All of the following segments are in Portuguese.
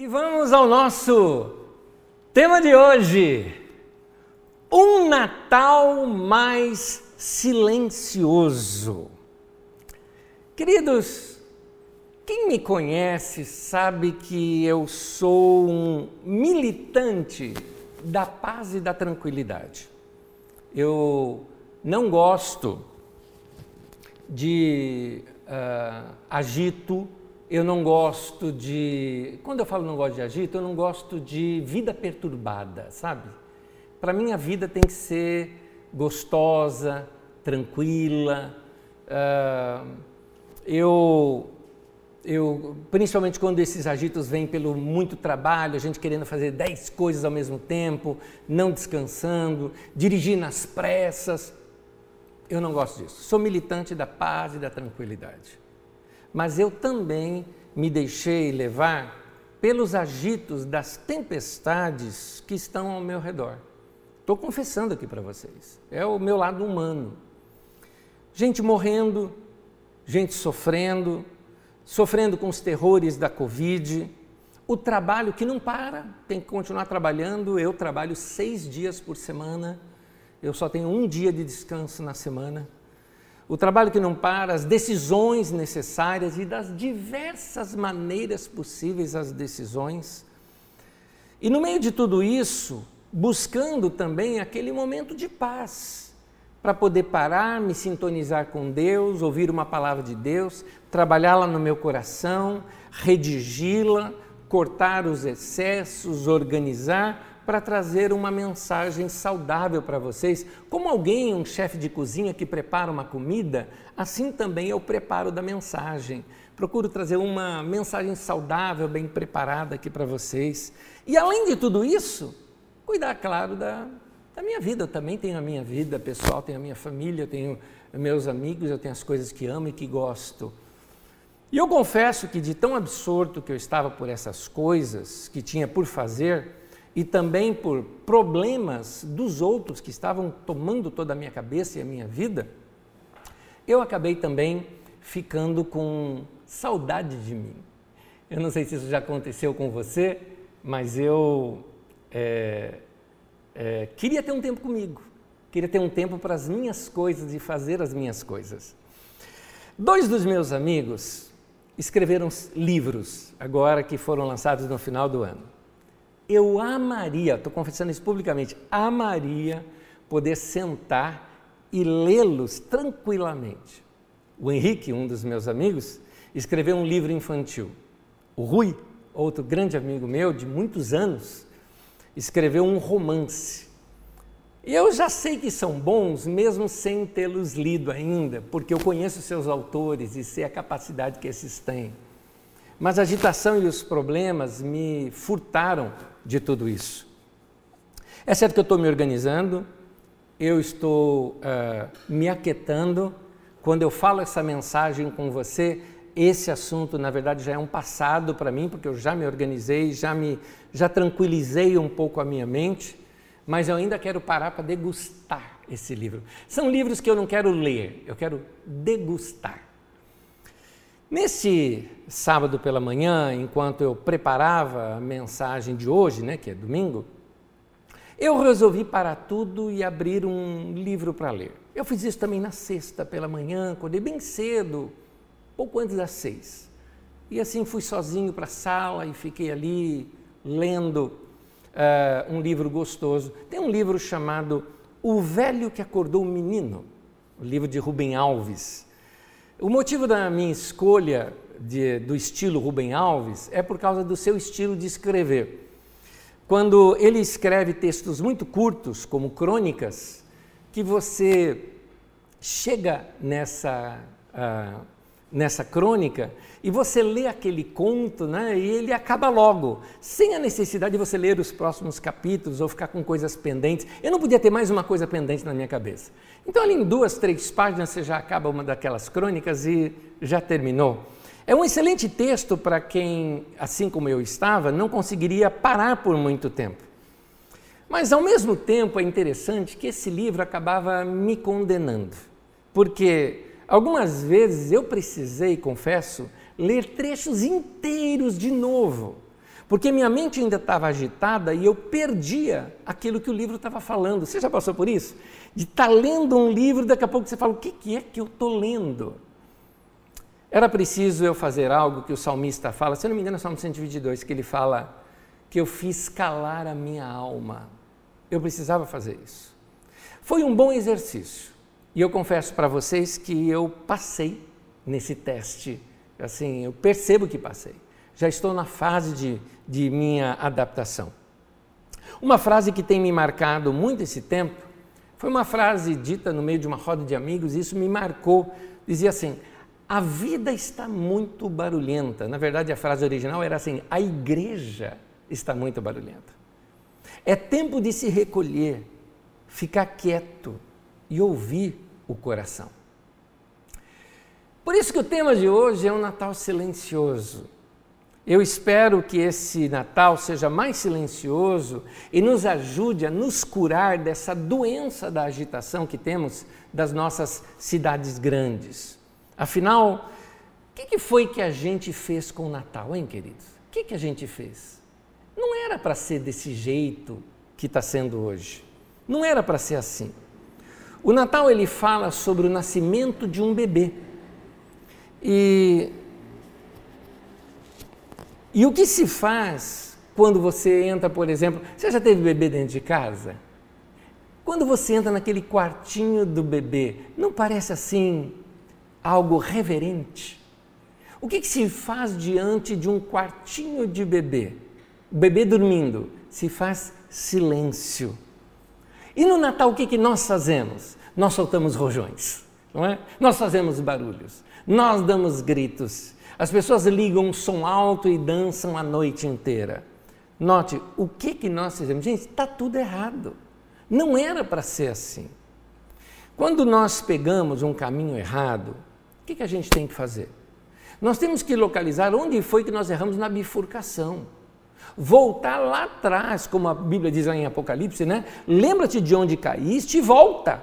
E vamos ao nosso tema de hoje: um Natal mais silencioso. Queridos, quem me conhece sabe que eu sou um militante da paz e da tranquilidade. Eu não gosto de uh, agito, eu não gosto de. Quando eu falo não gosto de agito, eu não gosto de vida perturbada, sabe? Para mim a vida tem que ser gostosa, tranquila. Uh, eu, eu, principalmente quando esses agitos vêm pelo muito trabalho, a gente querendo fazer dez coisas ao mesmo tempo, não descansando, dirigir nas pressas. Eu não gosto disso. Sou militante da paz e da tranquilidade mas eu também me deixei levar pelos agitos das tempestades que estão ao meu redor. Estou confessando aqui para vocês, é o meu lado humano. Gente morrendo, gente sofrendo, sofrendo com os terrores da Covid, o trabalho que não para, tem que continuar trabalhando. Eu trabalho seis dias por semana, eu só tenho um dia de descanso na semana o trabalho que não para, as decisões necessárias e das diversas maneiras possíveis as decisões. E no meio de tudo isso, buscando também aquele momento de paz, para poder parar, me sintonizar com Deus, ouvir uma palavra de Deus, trabalhá-la no meu coração, redigi-la, cortar os excessos, organizar para trazer uma mensagem saudável para vocês. Como alguém, um chefe de cozinha que prepara uma comida, assim também eu preparo da mensagem. Procuro trazer uma mensagem saudável, bem preparada aqui para vocês. E além de tudo isso, cuidar, claro, da, da minha vida. Eu também tenho a minha vida pessoal, tenho a minha família, tenho meus amigos, eu tenho as coisas que amo e que gosto. E eu confesso que de tão absorto que eu estava por essas coisas que tinha por fazer, e também por problemas dos outros que estavam tomando toda a minha cabeça e a minha vida, eu acabei também ficando com saudade de mim. Eu não sei se isso já aconteceu com você, mas eu é, é, queria ter um tempo comigo, queria ter um tempo para as minhas coisas e fazer as minhas coisas. Dois dos meus amigos escreveram livros, agora que foram lançados no final do ano. Eu amaria, estou confessando isso publicamente, amaria poder sentar e lê-los tranquilamente. O Henrique, um dos meus amigos, escreveu um livro infantil. O Rui, outro grande amigo meu de muitos anos, escreveu um romance. E eu já sei que são bons, mesmo sem tê-los lido ainda, porque eu conheço seus autores e sei a capacidade que esses têm. Mas a agitação e os problemas me furtaram de tudo isso. É certo que eu estou me organizando, eu estou uh, me aquietando. Quando eu falo essa mensagem com você, esse assunto, na verdade, já é um passado para mim, porque eu já me organizei, já, me, já tranquilizei um pouco a minha mente, mas eu ainda quero parar para degustar esse livro. São livros que eu não quero ler, eu quero degustar. Nesse sábado pela manhã, enquanto eu preparava a mensagem de hoje, né, que é domingo, eu resolvi parar tudo e abrir um livro para ler. Eu fiz isso também na sexta pela manhã, acordei bem cedo, pouco antes das seis. E assim fui sozinho para a sala e fiquei ali lendo uh, um livro gostoso. Tem um livro chamado O Velho que Acordou o Menino, o livro de Rubem Alves. O motivo da minha escolha de, do estilo Rubem Alves é por causa do seu estilo de escrever. Quando ele escreve textos muito curtos, como crônicas, que você chega nessa, uh, nessa crônica e você lê aquele conto né, e ele acaba logo, sem a necessidade de você ler os próximos capítulos ou ficar com coisas pendentes. Eu não podia ter mais uma coisa pendente na minha cabeça. Então, ali em duas, três páginas, você já acaba uma daquelas crônicas e já terminou. É um excelente texto para quem, assim como eu estava, não conseguiria parar por muito tempo. Mas, ao mesmo tempo, é interessante que esse livro acabava me condenando, porque algumas vezes eu precisei, confesso, ler trechos inteiros de novo, porque minha mente ainda estava agitada e eu perdia aquilo que o livro estava falando. Você já passou por isso? De estar tá lendo um livro, daqui a pouco você fala: o que, que é que eu estou lendo? Era preciso eu fazer algo que o salmista fala, se eu não me engano, é o Salmo 122, que ele fala que eu fiz calar a minha alma. Eu precisava fazer isso. Foi um bom exercício. E eu confesso para vocês que eu passei nesse teste. Assim, eu percebo que passei. Já estou na fase de, de minha adaptação. Uma frase que tem me marcado muito esse tempo foi uma frase dita no meio de uma roda de amigos, e isso me marcou. Dizia assim: a vida está muito barulhenta. Na verdade, a frase original era assim: a igreja está muito barulhenta. É tempo de se recolher, ficar quieto e ouvir o coração. Por isso que o tema de hoje é um Natal silencioso. Eu espero que esse Natal seja mais silencioso e nos ajude a nos curar dessa doença da agitação que temos das nossas cidades grandes. Afinal, o que, que, foi que a gente fez com o Natal, hein, queridos? O que, que a gente fez? Não era para ser desse jeito que está sendo hoje. Não era para ser assim. O Natal ele fala sobre o nascimento de um bebê. E, e o que se faz quando você entra, por exemplo, você já teve bebê dentro de casa? Quando você entra naquele quartinho do bebê, não parece assim algo reverente. O que, que, se faz diante de um quartinho de bebê? O bebê dormindo, se faz silêncio. E no Natal o que, que nós fazemos? Nós soltamos rojões, não é? Nós fazemos barulhos, nós damos gritos. As pessoas ligam um som alto e dançam a noite inteira. Note, o que, que nós fizemos? Gente, está tudo errado. Não era para ser assim. Quando nós pegamos um caminho errado, que, que a gente tem que fazer? Nós temos que localizar onde foi que nós erramos na bifurcação. Voltar lá atrás, como a Bíblia diz lá em Apocalipse, né? Lembra-te de onde caíste e volta.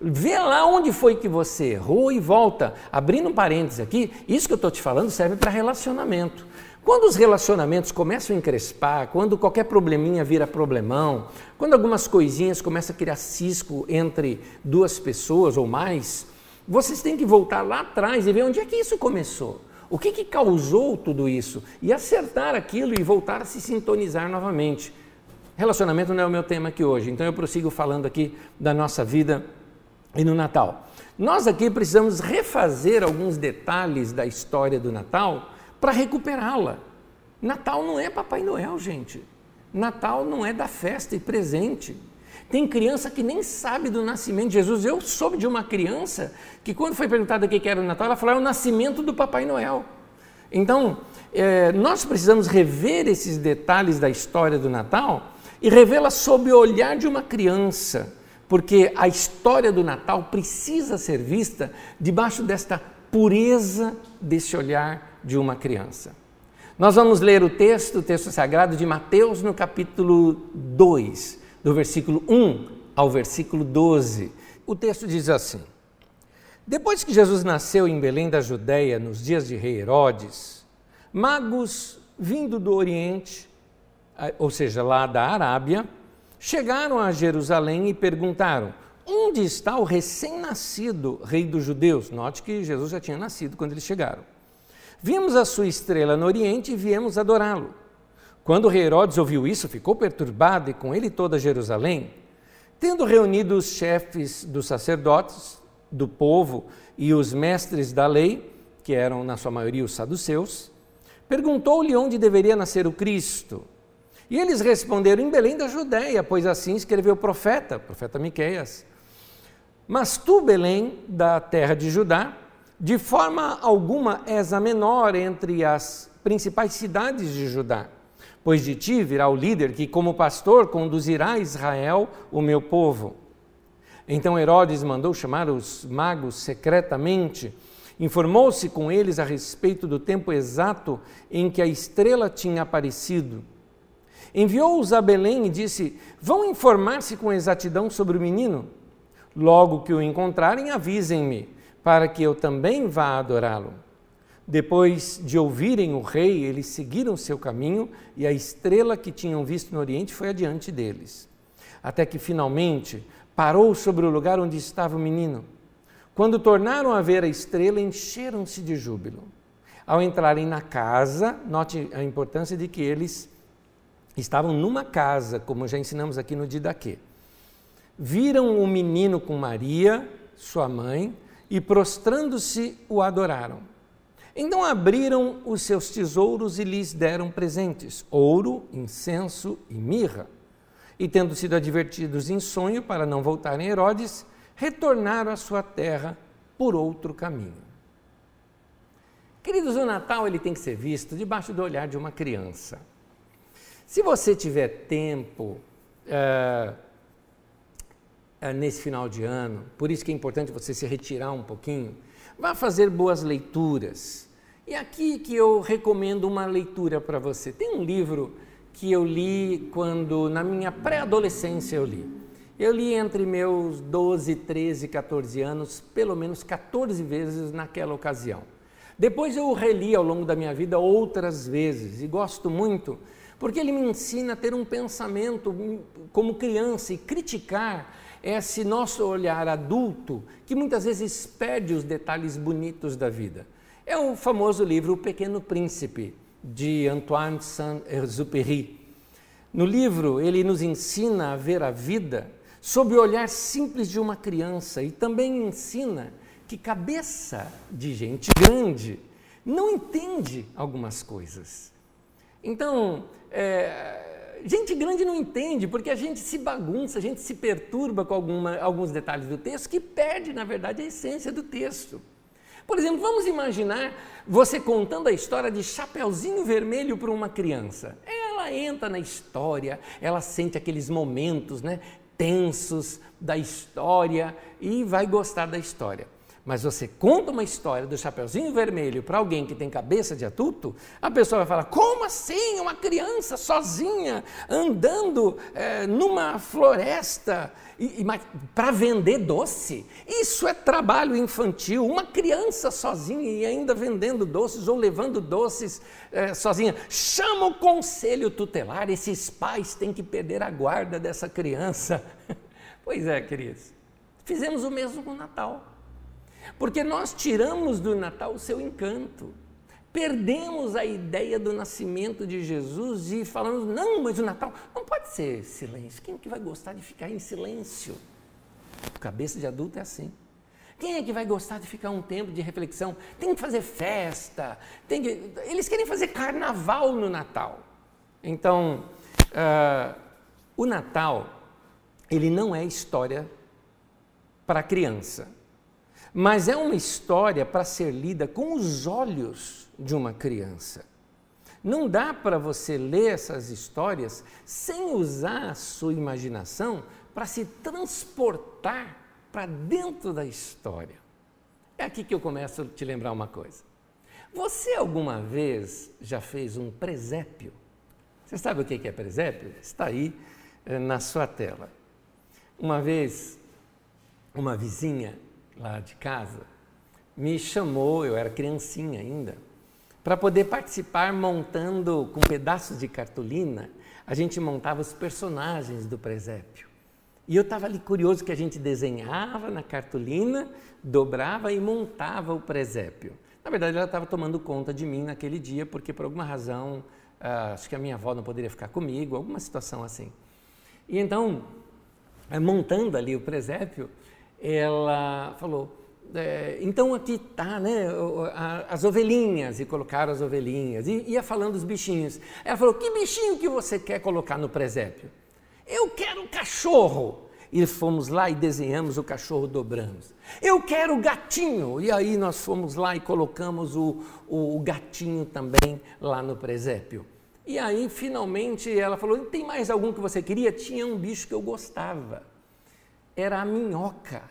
Vê lá onde foi que você errou e volta. Abrindo um parênteses aqui, isso que eu estou te falando serve para relacionamento. Quando os relacionamentos começam a encrespar, quando qualquer probleminha vira problemão, quando algumas coisinhas começam a criar cisco entre duas pessoas ou mais, vocês têm que voltar lá atrás e ver onde é que isso começou. O que, que causou tudo isso? E acertar aquilo e voltar a se sintonizar novamente. Relacionamento não é o meu tema aqui hoje, então eu prossigo falando aqui da nossa vida e no Natal. Nós aqui precisamos refazer alguns detalhes da história do Natal para recuperá-la. Natal não é Papai Noel, gente. Natal não é da festa e presente. Tem criança que nem sabe do nascimento de Jesus. Eu soube de uma criança que, quando foi perguntada o que era o Natal, ela falou: é o nascimento do Papai Noel. Então, é, nós precisamos rever esses detalhes da história do Natal e revê-la sob o olhar de uma criança, porque a história do Natal precisa ser vista debaixo desta pureza desse olhar de uma criança. Nós vamos ler o texto, o texto sagrado de Mateus, no capítulo 2 do versículo 1 ao versículo 12. O texto diz assim: Depois que Jesus nasceu em Belém da Judéia, nos dias de rei Herodes, magos vindo do Oriente, ou seja, lá da Arábia, chegaram a Jerusalém e perguntaram: Onde está o recém-nascido rei dos judeus? Note que Jesus já tinha nascido quando eles chegaram. Vimos a sua estrela no Oriente e viemos adorá-lo. Quando Herodes ouviu isso, ficou perturbado e com ele toda Jerusalém. Tendo reunido os chefes dos sacerdotes, do povo e os mestres da lei, que eram na sua maioria os saduceus, perguntou-lhe onde deveria nascer o Cristo. E eles responderam em Belém da Judéia, pois assim escreveu o profeta, o profeta Miqueias. Mas tu, Belém, da terra de Judá, de forma alguma és a menor entre as principais cidades de Judá pois de ti virá o líder que, como pastor, conduzirá a Israel, o meu povo. Então Herodes mandou chamar os magos secretamente, informou-se com eles a respeito do tempo exato em que a estrela tinha aparecido. Enviou-os a Belém e disse: Vão informar-se com exatidão sobre o menino. Logo que o encontrarem, avisem-me, para que eu também vá adorá-lo. Depois de ouvirem o rei, eles seguiram seu caminho e a estrela que tinham visto no Oriente foi adiante deles. Até que finalmente parou sobre o lugar onde estava o menino. Quando tornaram a ver a estrela, encheram-se de júbilo. Ao entrarem na casa, note a importância de que eles estavam numa casa, como já ensinamos aqui no Didaquê. Viram o menino com Maria, sua mãe, e prostrando-se o adoraram. Então abriram os seus tesouros e lhes deram presentes: ouro, incenso e mirra. E tendo sido advertidos em sonho para não voltarem a Herodes, retornaram à sua terra por outro caminho. Queridos, o Natal ele tem que ser visto debaixo do olhar de uma criança. Se você tiver tempo é, é, nesse final de ano, por isso que é importante você se retirar um pouquinho, vá fazer boas leituras. E aqui que eu recomendo uma leitura para você. Tem um livro que eu li quando, na minha pré-adolescência, eu li. Eu li entre meus 12, 13, 14 anos, pelo menos 14 vezes naquela ocasião. Depois eu o reli ao longo da minha vida outras vezes e gosto muito porque ele me ensina a ter um pensamento como criança e criticar esse nosso olhar adulto que muitas vezes perde os detalhes bonitos da vida. É o famoso livro O Pequeno Príncipe, de Antoine Saint-Exupéry. No livro, ele nos ensina a ver a vida sob o olhar simples de uma criança e também ensina que cabeça de gente grande não entende algumas coisas. Então, é, gente grande não entende, porque a gente se bagunça, a gente se perturba com alguma, alguns detalhes do texto que perde, na verdade, a essência do texto. Por exemplo, vamos imaginar você contando a história de Chapeuzinho Vermelho para uma criança. Ela entra na história, ela sente aqueles momentos né, tensos da história e vai gostar da história mas você conta uma história do Chapeuzinho Vermelho para alguém que tem cabeça de adulto, a pessoa vai falar: como assim? Uma criança sozinha andando é, numa floresta para vender doce? Isso é trabalho infantil. Uma criança sozinha e ainda vendendo doces ou levando doces é, sozinha. Chama o conselho tutelar. Esses pais têm que perder a guarda dessa criança. pois é, queridos. Fizemos o mesmo com o Natal. Porque nós tiramos do Natal o seu encanto. Perdemos a ideia do nascimento de Jesus e falamos, não, mas o Natal não pode ser silêncio. Quem é que vai gostar de ficar em silêncio? Cabeça de adulto é assim. Quem é que vai gostar de ficar um tempo de reflexão? Tem que fazer festa, tem que... eles querem fazer carnaval no Natal. Então, uh, o Natal, ele não é história para criança mas é uma história para ser lida com os olhos de uma criança. Não dá para você ler essas histórias sem usar a sua imaginação para se transportar para dentro da história. É aqui que eu começo a te lembrar uma coisa. Você alguma vez já fez um presépio? Você sabe o que é presépio? Está aí eh, na sua tela. Uma vez, uma vizinha lá de casa, me chamou, eu era criancinha ainda, para poder participar montando com pedaços de cartolina, a gente montava os personagens do presépio. E eu estava ali curioso que a gente desenhava na cartolina, dobrava e montava o presépio. Na verdade, ela estava tomando conta de mim naquele dia, porque por alguma razão, uh, acho que a minha avó não poderia ficar comigo, alguma situação assim. E então, eh, montando ali o presépio, ela falou, é, então aqui está né, as ovelhinhas, e colocaram as ovelhinhas, e ia falando dos bichinhos. Ela falou, que bichinho que você quer colocar no presépio? Eu quero cachorro. E fomos lá e desenhamos o cachorro, dobramos. Eu quero gatinho. E aí nós fomos lá e colocamos o, o, o gatinho também lá no presépio. E aí, finalmente, ela falou: tem mais algum que você queria? Tinha um bicho que eu gostava. Era a minhoca.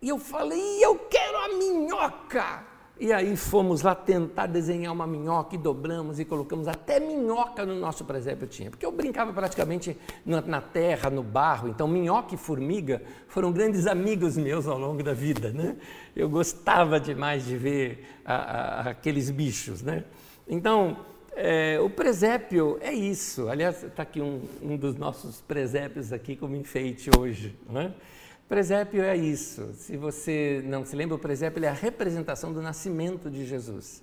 E eu falei, eu quero a minhoca. E aí fomos lá tentar desenhar uma minhoca e dobramos e colocamos até minhoca no nosso presépio tinha. Porque eu brincava praticamente na, na, terra, no barro. Então minhoca e formiga foram grandes amigos meus ao longo da vida. Né? Eu gostava demais de ver a, a, aqueles bichos. Né? Então é, o presépio é isso. Aliás, está aqui um, um, dos nossos presépios aqui como enfeite hoje. Né? Presépio é isso. Se você não se lembra, o presépio é a representação do nascimento de Jesus.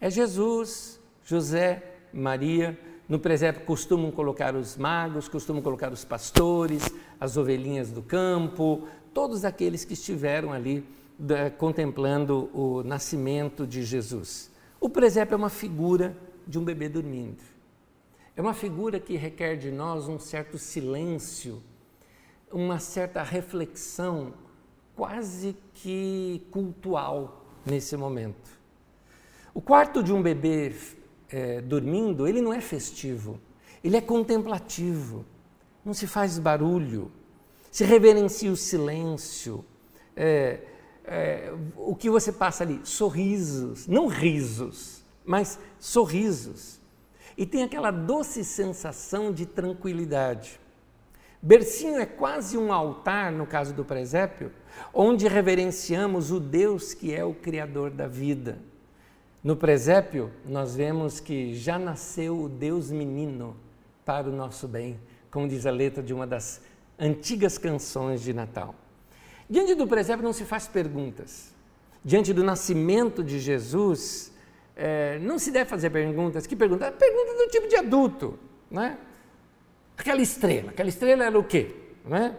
É Jesus, José, Maria. No presépio costumam colocar os magos, costumam colocar os pastores, as ovelhinhas do campo, todos aqueles que estiveram ali da, contemplando o nascimento de Jesus. O presépio é uma figura de um bebê dormindo. É uma figura que requer de nós um certo silêncio uma certa reflexão quase que cultual nesse momento. O quarto de um bebê é, dormindo, ele não é festivo, ele é contemplativo, não se faz barulho, se reverencia o silêncio. É, é, o que você passa ali? Sorrisos, não risos, mas sorrisos. E tem aquela doce sensação de tranquilidade. Bercinho é quase um altar, no caso do presépio, onde reverenciamos o Deus que é o Criador da vida. No presépio, nós vemos que já nasceu o Deus menino para o nosso bem, como diz a letra de uma das antigas canções de Natal. Diante do presépio não se faz perguntas. Diante do nascimento de Jesus, é, não se deve fazer perguntas. Que pergunta? Pergunta do tipo de adulto. Né? Aquela estrela, aquela estrela era o quê? É?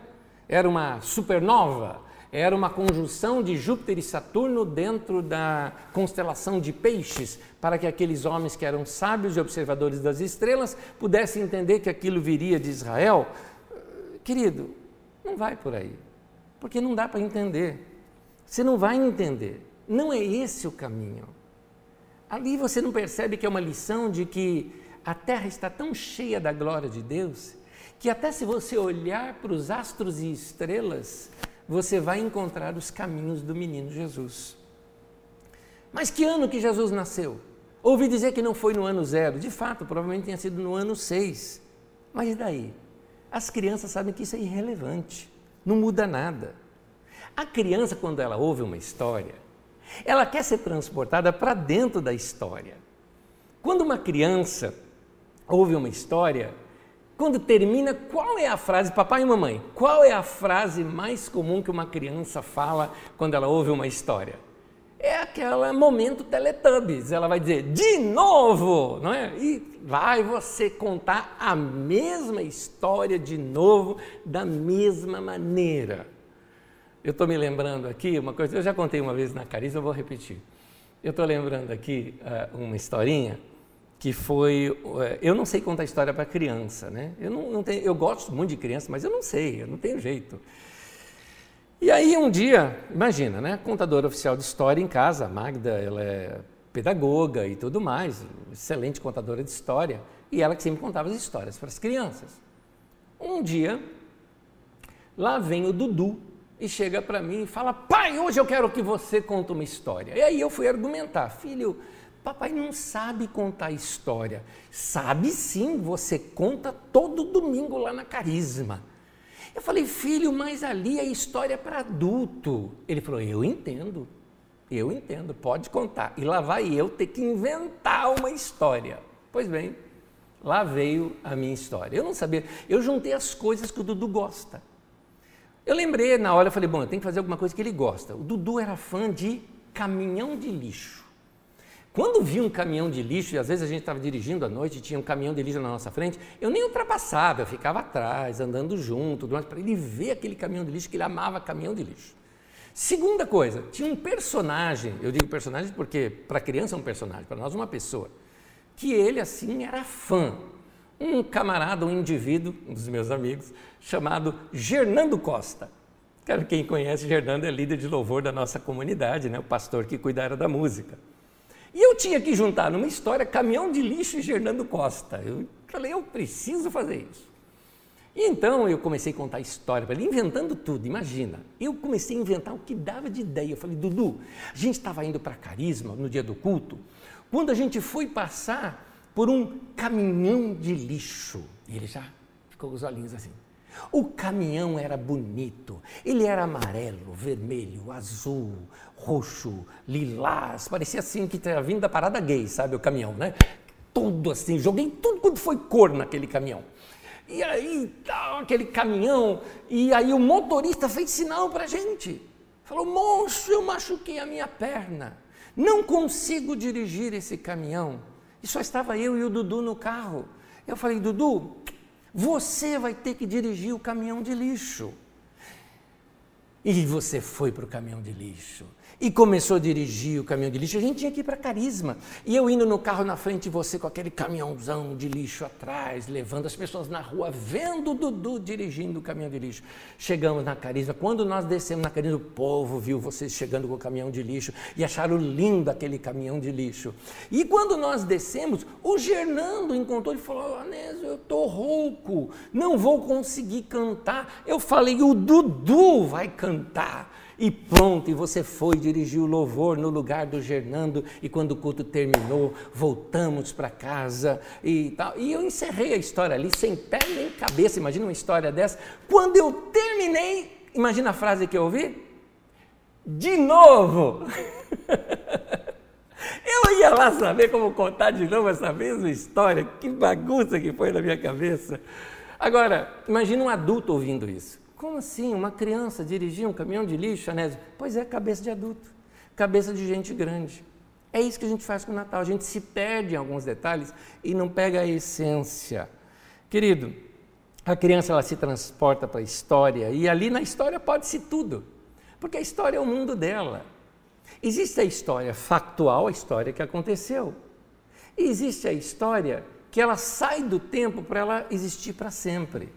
Era uma supernova, era uma conjunção de Júpiter e Saturno dentro da constelação de Peixes, para que aqueles homens que eram sábios e observadores das estrelas pudessem entender que aquilo viria de Israel. Querido, não vai por aí, porque não dá para entender. Você não vai entender. Não é esse o caminho. Ali você não percebe que é uma lição de que a terra está tão cheia da glória de Deus que até se você olhar para os astros e estrelas, você vai encontrar os caminhos do menino Jesus. Mas que ano que Jesus nasceu? Ouvi dizer que não foi no ano zero. De fato, provavelmente tenha sido no ano seis. Mas e daí? As crianças sabem que isso é irrelevante, não muda nada. A criança, quando ela ouve uma história, ela quer ser transportada para dentro da história. Quando uma criança ouve uma história, quando termina, qual é a frase, papai e mamãe, qual é a frase mais comum que uma criança fala quando ela ouve uma história? É aquele momento Teletubbies. Ela vai dizer, de novo, não é? E vai você contar a mesma história de novo, da mesma maneira. Eu estou me lembrando aqui uma coisa, eu já contei uma vez na Cariza, eu vou repetir. Eu estou lembrando aqui uh, uma historinha que foi. Eh, eu não sei contar história para criança, né? Eu, não, não tenho, eu gosto muito de criança, mas eu não sei, eu não tenho jeito. E aí um dia, imagina, né? Contadora oficial de história em casa, a Magda, ela é pedagoga e tudo mais, excelente contadora de história, e ela que sempre contava as histórias para as crianças. Um dia, lá vem o Dudu e chega para mim e fala: Pai, hoje eu quero que você conte uma história. E aí eu fui argumentar, filho Papai não sabe contar história. Sabe sim, você conta todo domingo lá na Carisma. Eu falei, filho, mas ali é história para adulto. Ele falou, eu entendo, eu entendo, pode contar. E lá vai eu ter que inventar uma história. Pois bem, lá veio a minha história. Eu não sabia, eu juntei as coisas que o Dudu gosta. Eu lembrei na hora, eu falei, bom, eu tenho que fazer alguma coisa que ele gosta. O Dudu era fã de caminhão de lixo. Quando vi um caminhão de lixo, e às vezes a gente estava dirigindo à noite e tinha um caminhão de lixo na nossa frente, eu nem ultrapassava, eu ficava atrás, andando junto, para ele ver aquele caminhão de lixo, que ele amava caminhão de lixo. Segunda coisa, tinha um personagem, eu digo personagem porque para criança é um personagem, para nós uma pessoa, que ele assim era fã. Um camarada, um indivíduo, um dos meus amigos, chamado Gernando Costa. Quem conhece Gernando é líder de louvor da nossa comunidade, né? o pastor que cuidara da música. E eu tinha que juntar numa história caminhão de lixo e Fernando Costa. Eu falei, eu preciso fazer isso. E então eu comecei a contar história para ele, inventando tudo, imagina. Eu comecei a inventar o que dava de ideia. Eu falei, Dudu, a gente estava indo para Carisma no dia do culto, quando a gente foi passar por um caminhão de lixo. E ele já ficou com os olhinhos assim. O caminhão era bonito, ele era amarelo, vermelho, azul, roxo, lilás, parecia assim que tinha vindo da parada gay, sabe, o caminhão, né? Tudo assim, joguei tudo quando foi cor naquele caminhão. E aí, tal, aquele caminhão, e aí o motorista fez sinal para a gente. Falou, moço, eu machuquei a minha perna, não consigo dirigir esse caminhão. E só estava eu e o Dudu no carro. Eu falei, Dudu, você vai ter que dirigir o caminhão de lixo. E você foi para o caminhão de lixo e começou a dirigir o caminhão de lixo. A gente tinha que ir para Carisma. E eu indo no carro na frente de você com aquele caminhãozão de lixo atrás, levando as pessoas na rua, vendo o Dudu dirigindo o caminhão de lixo. Chegamos na Carisma. Quando nós descemos na Carisma, o povo viu vocês chegando com o caminhão de lixo e acharam lindo aquele caminhão de lixo. E quando nós descemos, o Gernando encontrou e falou: Anésio, eu estou rouco, não vou conseguir cantar. Eu falei: o Dudu vai cantar. E pronto, e você foi dirigir o louvor no lugar do Gernando, e quando o culto terminou, voltamos para casa e tal. E eu encerrei a história ali, sem pé nem cabeça, imagina uma história dessa. Quando eu terminei, imagina a frase que eu ouvi? De novo! eu ia lá saber como contar de novo essa mesma história, que bagunça que foi na minha cabeça. Agora, imagina um adulto ouvindo isso. Como assim? Uma criança dirigir um caminhão de lixo, Anésio? Pois é, cabeça de adulto, cabeça de gente grande. É isso que a gente faz com o Natal. A gente se perde em alguns detalhes e não pega a essência. Querido, a criança ela se transporta para a história e ali na história pode-se tudo, porque a história é o mundo dela. Existe a história factual, a história que aconteceu. E existe a história que ela sai do tempo para ela existir para sempre.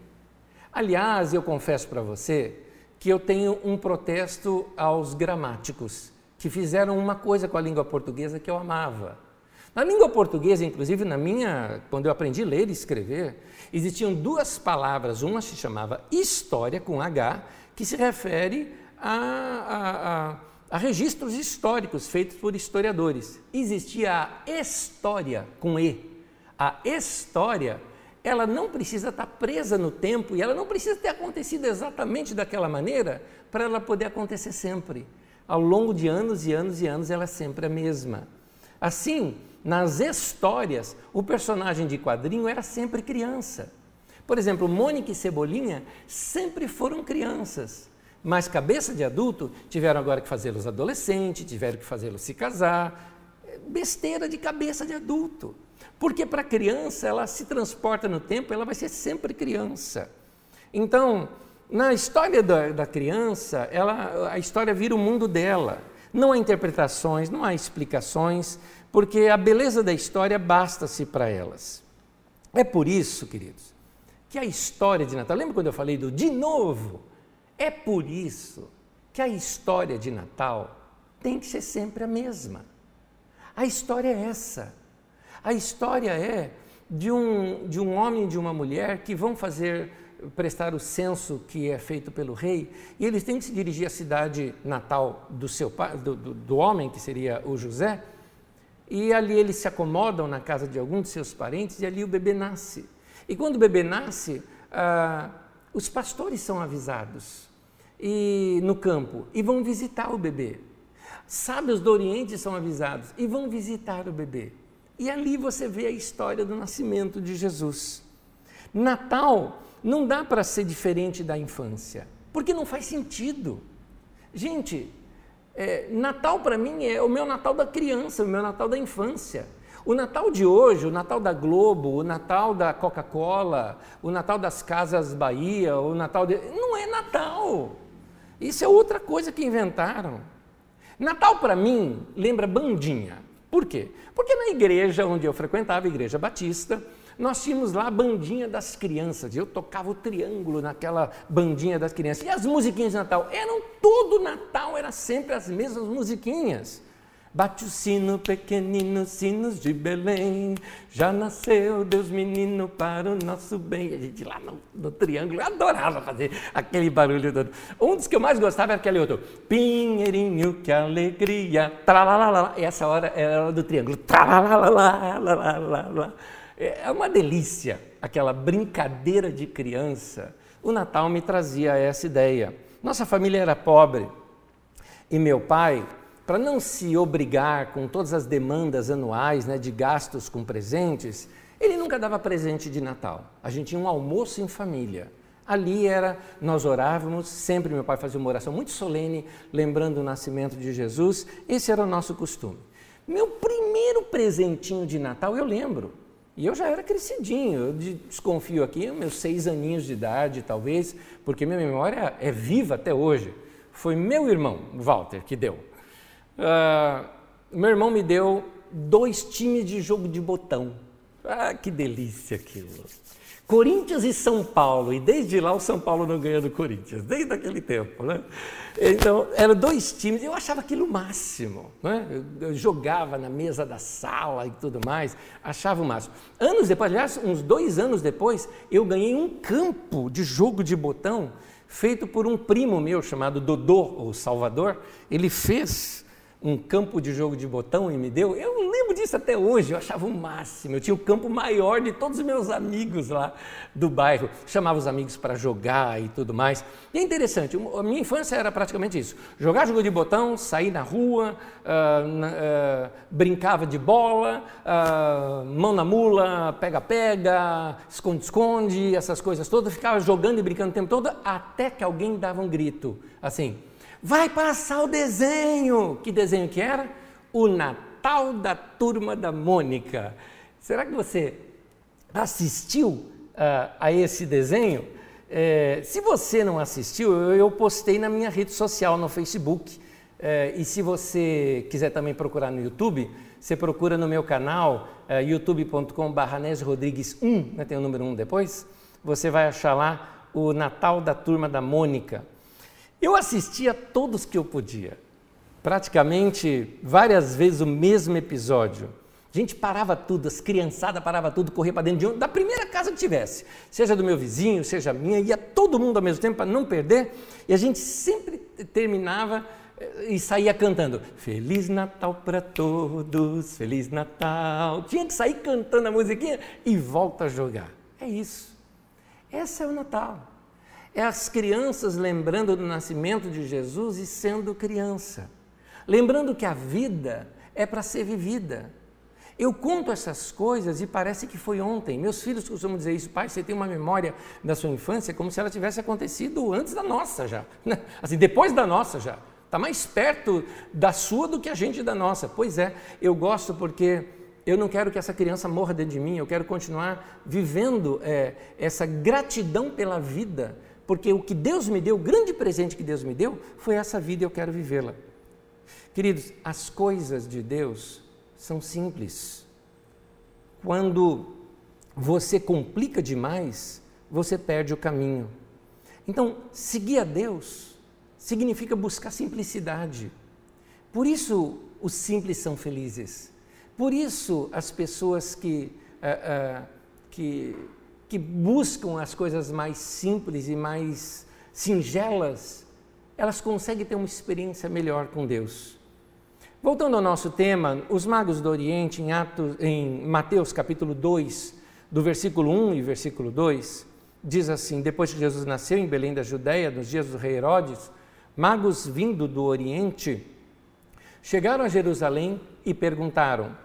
Aliás, eu confesso para você que eu tenho um protesto aos gramáticos, que fizeram uma coisa com a língua portuguesa que eu amava. Na língua portuguesa, inclusive na minha, quando eu aprendi a ler e escrever, existiam duas palavras, uma se chamava história com H, que se refere a, a, a, a registros históricos feitos por historiadores. Existia a história com E. A história ela não precisa estar presa no tempo e ela não precisa ter acontecido exatamente daquela maneira para ela poder acontecer sempre. Ao longo de anos e anos e anos, ela é sempre a mesma. Assim, nas histórias, o personagem de quadrinho era sempre criança. Por exemplo, Mônica e Cebolinha sempre foram crianças, mas cabeça de adulto tiveram agora que fazê-los adolescentes, tiveram que fazê-los se casar. Besteira de cabeça de adulto. Porque para a criança, ela se transporta no tempo, ela vai ser sempre criança. Então, na história da, da criança, ela, a história vira o mundo dela. Não há interpretações, não há explicações, porque a beleza da história basta-se para elas. É por isso, queridos, que a história de Natal, lembra quando eu falei do de novo? É por isso que a história de Natal tem que ser sempre a mesma. A história é essa. A história é de um, de um homem e de uma mulher que vão fazer prestar o censo que é feito pelo rei, e eles têm que se dirigir à cidade natal do seu do, do, do homem, que seria o José, e ali eles se acomodam na casa de algum de seus parentes, e ali o bebê nasce. E quando o bebê nasce, ah, os pastores são avisados e no campo e vão visitar o bebê. Sábios do Oriente são avisados e vão visitar o bebê. E ali você vê a história do nascimento de Jesus. Natal não dá para ser diferente da infância, porque não faz sentido. Gente, é, Natal para mim é o meu Natal da criança, o meu Natal da infância. O Natal de hoje, o Natal da Globo, o Natal da Coca-Cola, o Natal das Casas Bahia, o Natal de. Não é Natal. Isso é outra coisa que inventaram. Natal para mim lembra bandinha. Por quê? Porque na igreja onde eu frequentava, a igreja batista, nós tínhamos lá a bandinha das crianças. Eu tocava o triângulo naquela bandinha das crianças. E as musiquinhas de Natal? Eram todo Natal, era sempre as mesmas musiquinhas. Bate o sino, pequenino, sinos de Belém. Já nasceu Deus menino para o nosso bem. A gente lá no, no triângulo adorava fazer aquele barulho todo. Um dos que eu mais gostava era aquele outro. Pinheirinho, que alegria. Tralalala. E essa hora era a hora do triângulo. Tralalala. É uma delícia aquela brincadeira de criança. O Natal me trazia essa ideia. Nossa família era pobre e meu pai para não se obrigar com todas as demandas anuais né, de gastos com presentes, ele nunca dava presente de Natal. A gente tinha um almoço em família. Ali era, nós orávamos, sempre meu pai fazia uma oração muito solene, lembrando o nascimento de Jesus. Esse era o nosso costume. Meu primeiro presentinho de Natal, eu lembro. E eu já era crescidinho, eu desconfio aqui, meus seis aninhos de idade, talvez, porque minha memória é viva até hoje. Foi meu irmão, Walter, que deu. Uh, meu irmão me deu dois times de jogo de botão. Ah, que delícia aquilo. Corinthians e São Paulo, e desde lá o São Paulo não ganha do Corinthians, desde aquele tempo, né? Então, eram dois times, eu achava aquilo o máximo, né? Eu, jogava na mesa da sala e tudo mais, achava o máximo. Anos depois, aliás, uns dois anos depois, eu ganhei um campo de jogo de botão feito por um primo meu chamado Dodô, ou Salvador, ele fez um campo de jogo de botão e me deu. Eu lembro disso até hoje, eu achava o máximo. Eu tinha o campo maior de todos os meus amigos lá do bairro. Chamava os amigos para jogar e tudo mais. E é interessante, a minha infância era praticamente isso: jogar jogo de botão, sair na rua, uh, uh, brincava de bola, uh, mão na mula, pega-pega, esconde-esconde, essas coisas todas. Ficava jogando e brincando o tempo todo até que alguém dava um grito assim. Vai passar o desenho. Que desenho que era? O Natal da Turma da Mônica. Será que você assistiu uh, a esse desenho? É, se você não assistiu, eu, eu, postei na minha rede social, no Facebook. É, e se você quiser também procurar no YouTube, você procura no meu canal, é, youtube.com.br Rodrigues 1, né, tem o número 1 depois, você vai achar lá o Natal da Turma da Mônica. Eu assistia todos que eu podia, praticamente várias vezes o mesmo episódio. A gente parava tudo, as criançadas parava tudo, corria para dentro de um, da primeira casa que tivesse, seja do meu vizinho, seja minha, ia todo mundo ao mesmo tempo para não perder, e a gente sempre terminava eh, e saía cantando Feliz Natal para todos, Feliz Natal. Tinha que sair cantando a musiquinha e volta a jogar. É isso. Esse é o Natal. É as crianças lembrando do nascimento de Jesus e sendo criança. Lembrando que a vida é para ser vivida. Eu conto essas coisas e parece que foi ontem. Meus filhos costumam dizer isso, pai, você tem uma memória da sua infância como se ela tivesse acontecido antes da nossa já. Né? Assim, depois da nossa já. Está mais perto da sua do que a gente da nossa. Pois é, eu gosto porque eu não quero que essa criança morra dentro de mim, eu quero continuar vivendo é, essa gratidão pela vida porque o que Deus me deu, o grande presente que Deus me deu, foi essa vida e eu quero vivê-la. Queridos, as coisas de Deus são simples. Quando você complica demais, você perde o caminho. Então, seguir a Deus significa buscar simplicidade. Por isso, os simples são felizes. Por isso, as pessoas que, uh, uh, que que buscam as coisas mais simples e mais singelas, elas conseguem ter uma experiência melhor com Deus. Voltando ao nosso tema, os magos do Oriente, em, Atos, em Mateus capítulo 2, do versículo 1 e versículo 2, diz assim: Depois que Jesus nasceu em Belém da Judéia, nos dias do rei Herodes, magos vindo do Oriente chegaram a Jerusalém e perguntaram: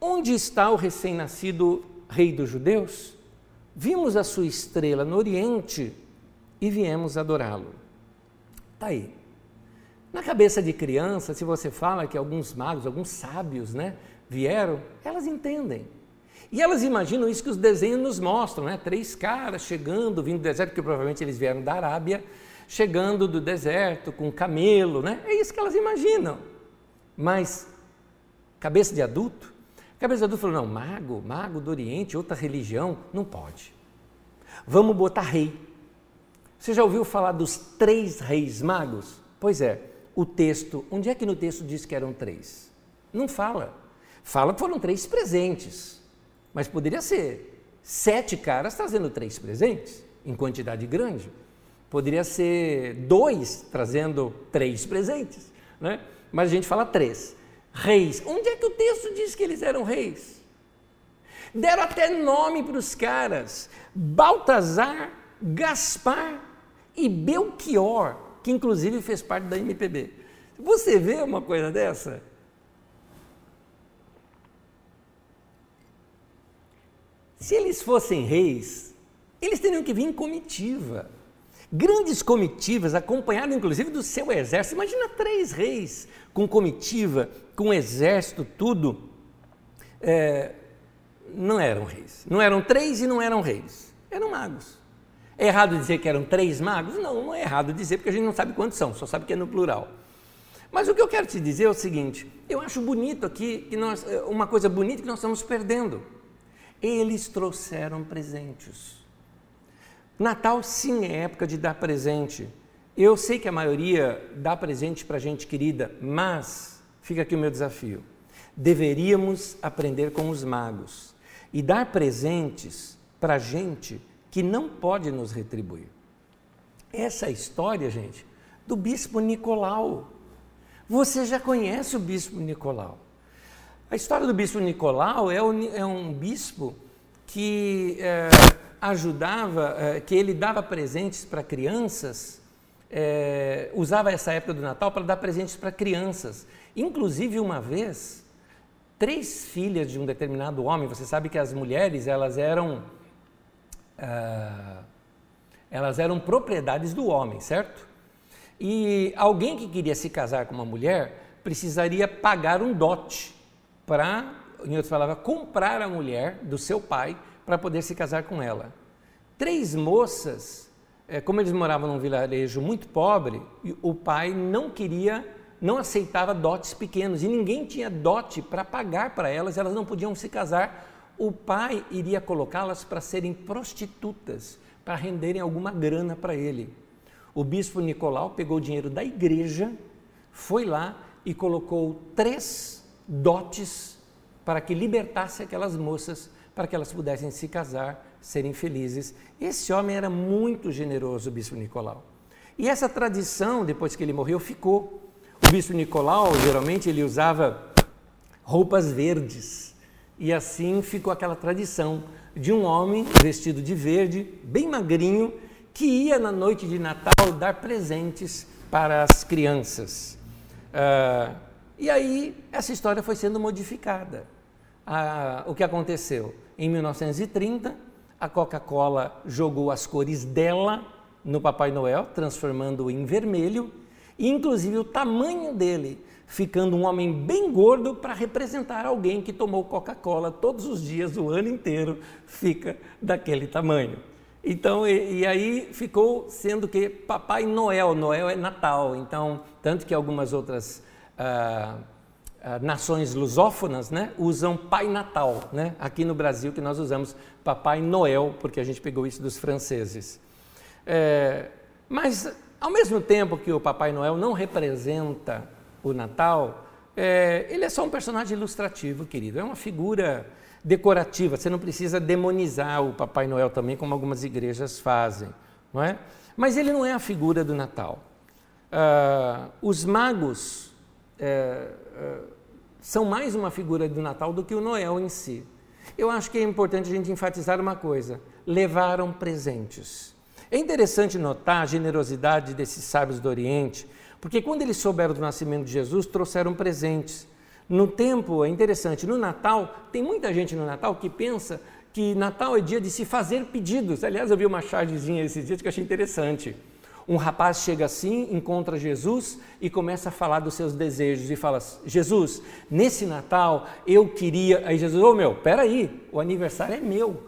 Onde está o recém-nascido rei dos judeus? Vimos a sua estrela no Oriente e viemos adorá-lo. Está aí. Na cabeça de criança, se você fala que alguns magos, alguns sábios, né, vieram, elas entendem. E elas imaginam isso que os desenhos nos mostram, né? Três caras chegando, vindo do deserto, porque provavelmente eles vieram da Arábia, chegando do deserto com camelo, né? É isso que elas imaginam. Mas, cabeça de adulto, cabeça adulto falou: não, mago, mago do Oriente, outra religião, não pode. Vamos botar rei. Você já ouviu falar dos três reis magos? Pois é, o texto, onde é que no texto diz que eram três? Não fala. Fala que foram três presentes, mas poderia ser sete caras trazendo três presentes, em quantidade grande. Poderia ser dois trazendo três presentes, né? mas a gente fala três. Reis. Onde é que o texto diz que eles eram reis? Deram até nome para os caras: Baltazar, Gaspar e Belchior, que inclusive fez parte da MPB. Você vê uma coisa dessa? Se eles fossem reis, eles teriam que vir em comitiva. Grandes comitivas, acompanhadas inclusive do seu exército. Imagina três reis com comitiva, com exército, tudo. É, não eram reis. Não eram três e não eram reis. Eram magos. É errado dizer que eram três magos? Não, não é errado dizer, porque a gente não sabe quantos são, só sabe que é no plural. Mas o que eu quero te dizer é o seguinte: eu acho bonito aqui, que nós, é, uma coisa bonita que nós estamos perdendo. Eles trouxeram presentes. Natal, sim, é época de dar presente. Eu sei que a maioria dá presente para gente querida, mas fica aqui o meu desafio. Deveríamos aprender com os magos e dar presentes para gente que não pode nos retribuir. Essa é a história, gente, do bispo Nicolau. Você já conhece o bispo Nicolau. A história do bispo Nicolau é, é um bispo que é, ajudava, é, que ele dava presentes para crianças, é, usava essa época do Natal para dar presentes para crianças. Inclusive, uma vez, três filhas de um determinado homem, você sabe que as mulheres, elas eram, é, elas eram propriedades do homem, certo? E alguém que queria se casar com uma mulher precisaria pagar um dote para, em outras palavras, comprar a mulher do seu pai para poder se casar com ela. Três moças, é, como eles moravam num vilarejo muito pobre, o pai não queria, não aceitava dotes pequenos e ninguém tinha dote para pagar para elas, elas não podiam se casar. O pai iria colocá-las para serem prostitutas, para renderem alguma grana para ele. O bispo Nicolau pegou o dinheiro da igreja, foi lá e colocou três dotes para que libertasse aquelas moças, para que elas pudessem se casar, serem felizes. Esse homem era muito generoso, o bispo Nicolau. E essa tradição, depois que ele morreu, ficou. O bispo Nicolau, geralmente, ele usava roupas verdes. E assim ficou aquela tradição de um homem vestido de verde, bem magrinho, que ia na noite de Natal dar presentes para as crianças. Uh, e aí essa história foi sendo modificada. Ah, o que aconteceu? Em 1930, a Coca-Cola jogou as cores dela no Papai Noel, transformando-o em vermelho, e inclusive o tamanho dele, ficando um homem bem gordo para representar alguém que tomou Coca-Cola todos os dias, o ano inteiro, fica daquele tamanho. Então, e, e, aí ficou sendo que Papai Noel, Noel é Natal, então, tanto que algumas outras ah, nações lusófonas né, usam Pai Natal. Né? Aqui no Brasil que nós usamos Papai Noel, porque a gente pegou isso dos franceses. É, mas, ao mesmo tempo que o Papai Noel não representa o Natal, é, ele é só um personagem ilustrativo, querido. É uma figura decorativa. Você não precisa demonizar o Papai Noel também, como algumas igrejas fazem. Não é? Mas ele não é a figura do Natal. Uh, os magos é, é, são mais uma figura do Natal do que o Noel em si. Eu acho que é importante a gente enfatizar uma coisa: levaram presentes. É interessante notar a generosidade desses sábios do Oriente, porque quando eles souberam do nascimento de Jesus, trouxeram presentes. No tempo, é interessante, no Natal, tem muita gente no Natal que pensa que Natal é dia de se fazer pedidos. Aliás, eu vi uma chargezinha esses dias que eu achei interessante. Um rapaz chega assim, encontra Jesus e começa a falar dos seus desejos e fala: Jesus, nesse Natal eu queria. Aí Jesus, ô oh, meu, peraí, o aniversário é meu.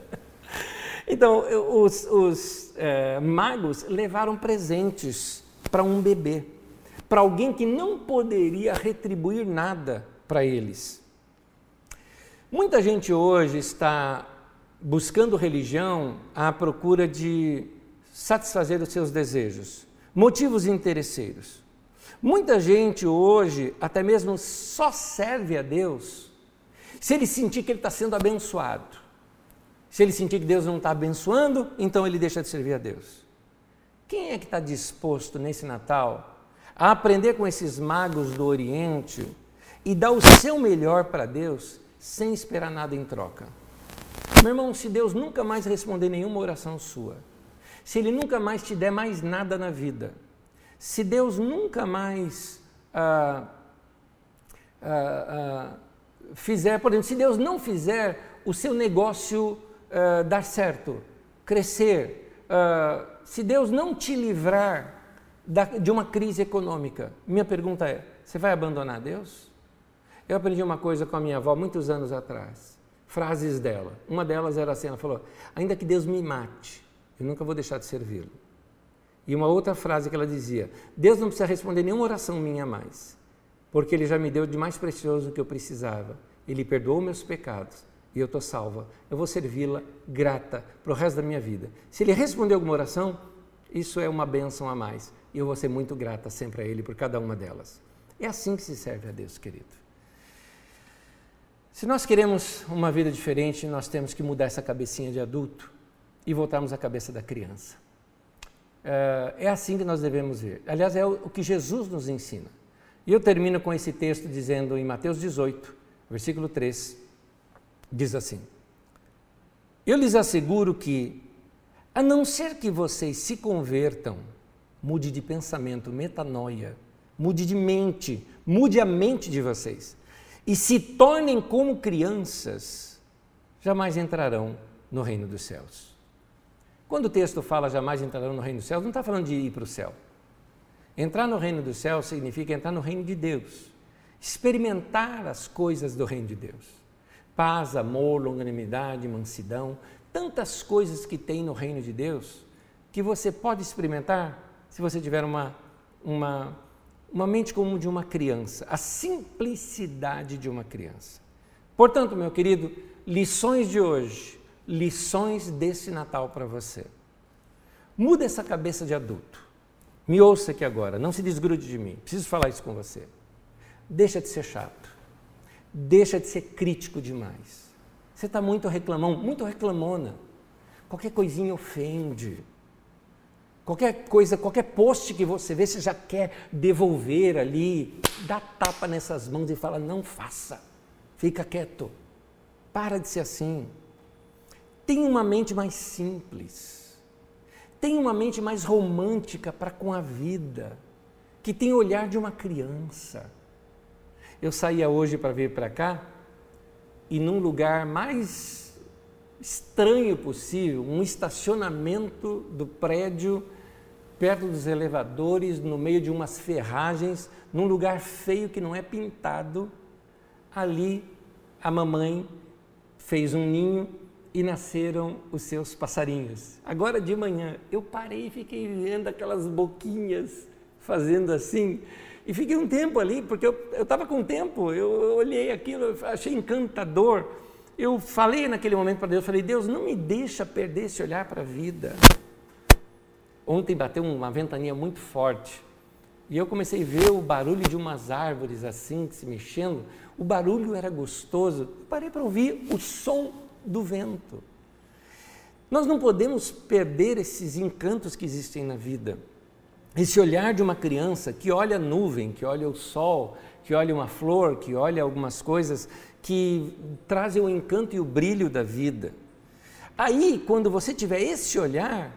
então, os, os é, magos levaram presentes para um bebê, para alguém que não poderia retribuir nada para eles. Muita gente hoje está buscando religião à procura de satisfazer os seus desejos, motivos interesseiros. Muita gente hoje, até mesmo só serve a Deus se ele sentir que ele está sendo abençoado. Se ele sentir que Deus não está abençoando, então ele deixa de servir a Deus. Quem é que está disposto nesse Natal a aprender com esses magos do Oriente e dar o seu melhor para Deus sem esperar nada em troca? Meu irmão, se Deus nunca mais responder nenhuma oração sua, se Ele nunca mais te der mais nada na vida, se Deus nunca mais ah, ah, ah, fizer, por exemplo, se Deus não fizer o seu negócio uh, dar certo, crescer, uh, se Deus não te livrar da, de uma crise econômica, minha pergunta é: você vai abandonar Deus? Eu aprendi uma coisa com a minha avó muitos anos atrás, frases dela. Uma delas era assim: ela falou, ainda que Deus me mate, eu nunca vou deixar de servi-lo. E uma outra frase que ela dizia: Deus não precisa responder nenhuma oração minha mais porque Ele já me deu de mais precioso que eu precisava. Ele perdoou meus pecados e eu estou salva. Eu vou servi-la grata para o resto da minha vida. Se Ele responder alguma oração, isso é uma bênção a mais. E eu vou ser muito grata sempre a Ele por cada uma delas. É assim que se serve a Deus, querido. Se nós queremos uma vida diferente, nós temos que mudar essa cabecinha de adulto e voltarmos à cabeça da criança. É, é assim que nós devemos ver. Aliás, é o que Jesus nos ensina. E eu termino com esse texto dizendo em Mateus 18, versículo 3, diz assim: Eu lhes asseguro que, a não ser que vocês se convertam, mude de pensamento, metanoia, mude de mente, mude a mente de vocês e se tornem como crianças, jamais entrarão no reino dos céus. Quando o texto fala jamais entrarão no reino dos céus, não está falando de ir para o céu. Entrar no reino do céu significa entrar no reino de Deus, experimentar as coisas do reino de Deus. Paz, amor, longanimidade, mansidão, tantas coisas que tem no reino de Deus que você pode experimentar se você tiver uma, uma, uma mente como de uma criança, a simplicidade de uma criança. Portanto, meu querido, lições de hoje, lições desse Natal para você. Muda essa cabeça de adulto. Me ouça aqui agora, não se desgrude de mim, preciso falar isso com você. Deixa de ser chato, deixa de ser crítico demais. Você está muito reclamão, muito reclamona. Qualquer coisinha ofende. Qualquer coisa, qualquer post que você vê, você já quer devolver ali, dá tapa nessas mãos e fala: não faça, fica quieto, para de ser assim. Tenha uma mente mais simples tem uma mente mais romântica para com a vida, que tem o olhar de uma criança. Eu saía hoje para vir para cá e num lugar mais estranho possível, um estacionamento do prédio perto dos elevadores, no meio de umas ferragens, num lugar feio que não é pintado. Ali a mamãe fez um ninho e nasceram os seus passarinhos. Agora de manhã eu parei e fiquei vendo aquelas boquinhas fazendo assim. E fiquei um tempo ali, porque eu estava com tempo, eu, olhei aquilo, achei encantador. Eu falei naquele momento para Deus, falei, Deus, não me deixa perder esse olhar para a vida. Ontem bateu uma ventania muito forte e eu comecei a ver o barulho de umas árvores assim, se mexendo. O barulho era gostoso. Eu parei para ouvir o som do vento. Nós não podemos perder esses encantos que existem na vida. Esse olhar de uma criança que olha a nuvem, que olha o sol, que olha uma flor, que olha algumas coisas que trazem o encanto e o brilho da vida. Aí, quando você tiver esse olhar,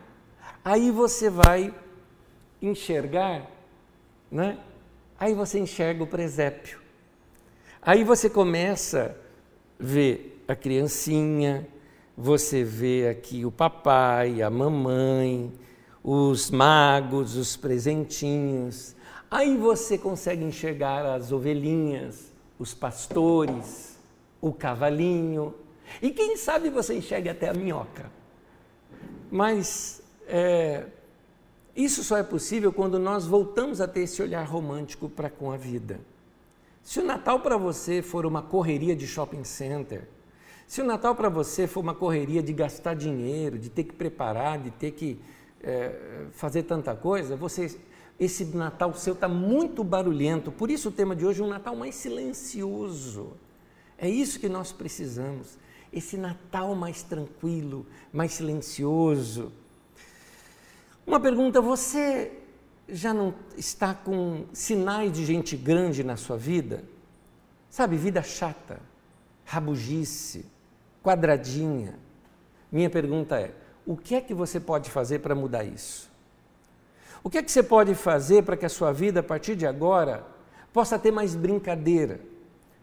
aí você vai enxergar, né? Aí você enxerga o presépio. Aí você começa a ver a criancinha, você vê aqui o papai, a mamãe, os magos, os presentinhos. Aí você consegue enxergar as ovelhinhas, os pastores, o cavalinho. E quem sabe você enxerga até a minhoca. Mas é, isso só é possível quando nós voltamos a ter esse olhar romântico para com a vida. Se o Natal para você for uma correria de shopping center, se o Natal para você for uma correria de gastar dinheiro, de ter que preparar, de ter que é, fazer tanta coisa, você esse Natal seu está muito barulhento. Por isso o tema de hoje é um Natal mais silencioso. É isso que nós precisamos. Esse Natal mais tranquilo, mais silencioso. Uma pergunta: você já não está com sinais de gente grande na sua vida? Sabe, vida chata, rabugice, quadradinha. Minha pergunta é: o que é que você pode fazer para mudar isso? O que é que você pode fazer para que a sua vida, a partir de agora, possa ter mais brincadeira,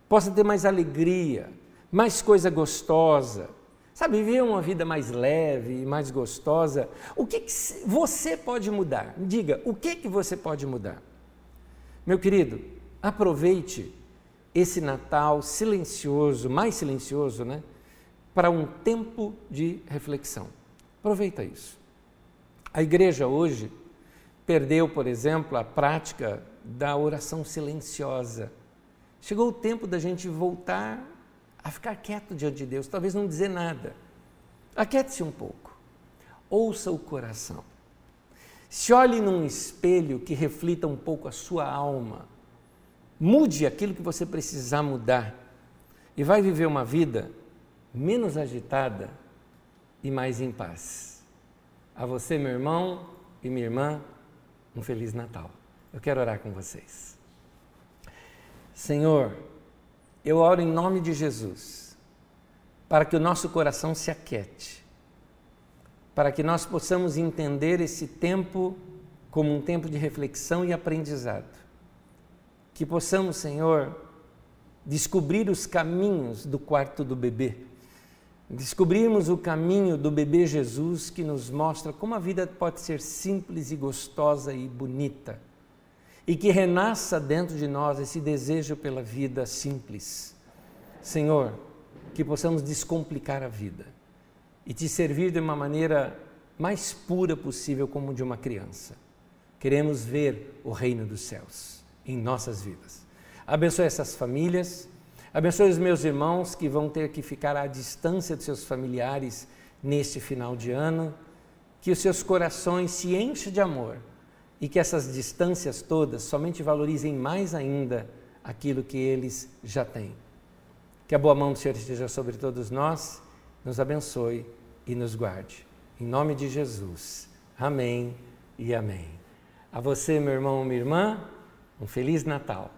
possa ter mais alegria, mais coisa gostosa? Sabe, viver uma vida mais leve mais gostosa. O que, que você pode mudar? Diga, o que, que você pode mudar? Meu querido, aproveite esse Natal silencioso, mais silencioso, né? Para um tempo de reflexão. Aproveita isso. A igreja hoje perdeu, por exemplo, a prática da oração silenciosa. Chegou o tempo da gente voltar a ficar quieto diante de Deus, talvez não dizer nada. Aquiete-se um pouco. Ouça o coração. Se olhe num espelho que reflita um pouco a sua alma. Mude aquilo que você precisar mudar. E vai viver uma vida menos agitada e mais em paz. A você, meu irmão e minha irmã, um Feliz Natal. Eu quero orar com vocês. Senhor, eu oro em nome de Jesus, para que o nosso coração se aquete, para que nós possamos entender esse tempo como um tempo de reflexão e aprendizado. Que possamos, Senhor, descobrir os caminhos do quarto do bebê descobrirmos o caminho do bebê Jesus que nos mostra como a vida pode ser simples e gostosa e bonita, e que renasça dentro de nós esse desejo pela vida simples. Senhor, que possamos descomplicar a vida e te servir de uma maneira mais pura possível, como de uma criança. Queremos ver o reino dos céus em nossas vidas. Abençoe essas famílias Abençoe os meus irmãos que vão ter que ficar à distância dos seus familiares neste final de ano. Que os seus corações se enchem de amor e que essas distâncias todas somente valorizem mais ainda aquilo que eles já têm. Que a boa mão do Senhor esteja sobre todos nós, nos abençoe e nos guarde. Em nome de Jesus. Amém e amém. A você, meu irmão, minha irmã, um feliz Natal.